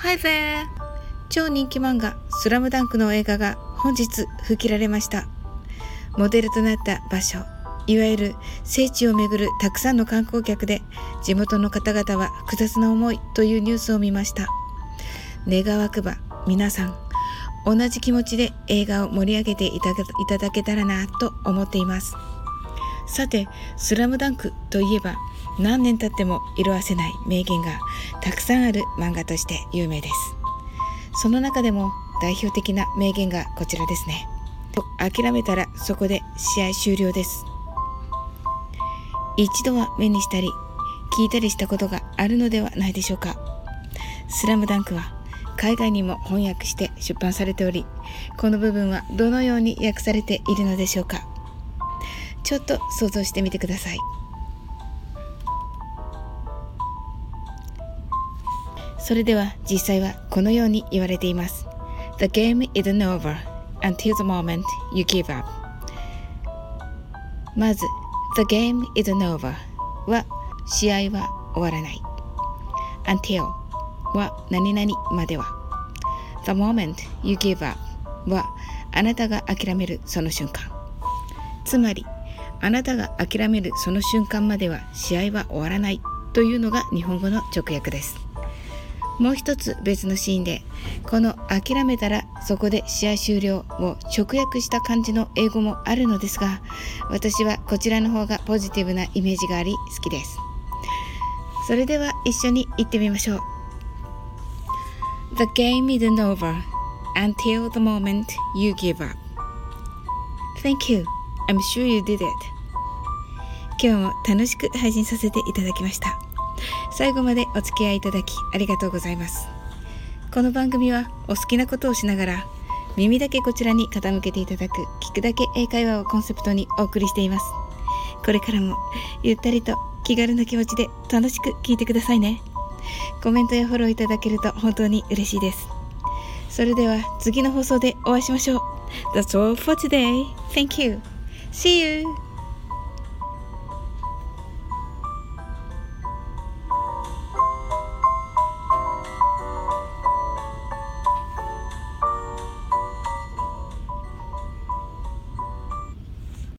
Hi there! 超人気漫画スラムダンクの映画が本日吹きられました。モデルとなった場所、いわゆる聖地をめぐるたくさんの観光客で地元の方々は複雑な思いというニュースを見ました。願わくば皆さん同じ気持ちで映画を盛り上げていただけたらなと思っています。さて、スラムダンクといえば何年経っても色あせない名言がたくさんある漫画として有名です。その中でも代表的な名言がこちらですね。諦めたらそこで試合終了です。一度は目にしたり聞いたりしたことがあるのではないでしょうか。スラムダンクは海外にも翻訳して出版されておりこの部分はどのように訳されているのでしょうか。ちょっと想像してみてください。それでは実際はこのように言われています。The game isn't over until the moment you give up. まず、The game isn't over は試合は終わらない。until は何々までは。The moment you give up はあなたが諦めるその瞬間。つまり、あなたが諦めるその瞬間までは試合は終わらないというのが日本語の直訳です。もう一つ別のシーンでこの「諦めたらそこで試合終了」を直訳した感じの英語もあるのですが私はこちらの方がポジティブなイメージがあり好きです。それでは一緒に行ってみましょう。The game isn't over until the moment you give up. Thank you. I'm sure you did it. 今日も楽しく配信させていただきました最後までお付き合いいただきありがとうございますこの番組はお好きなことをしながら耳だけこちらに傾けていただく聞くだけ英会話をコンセプトにお送りしていますこれからもゆったりと気軽な気持ちで楽しく聞いてくださいねコメントやフォローいただけると本当に嬉しいですそれでは次の放送でお会いしましょう That's all for today. Thank you. See you.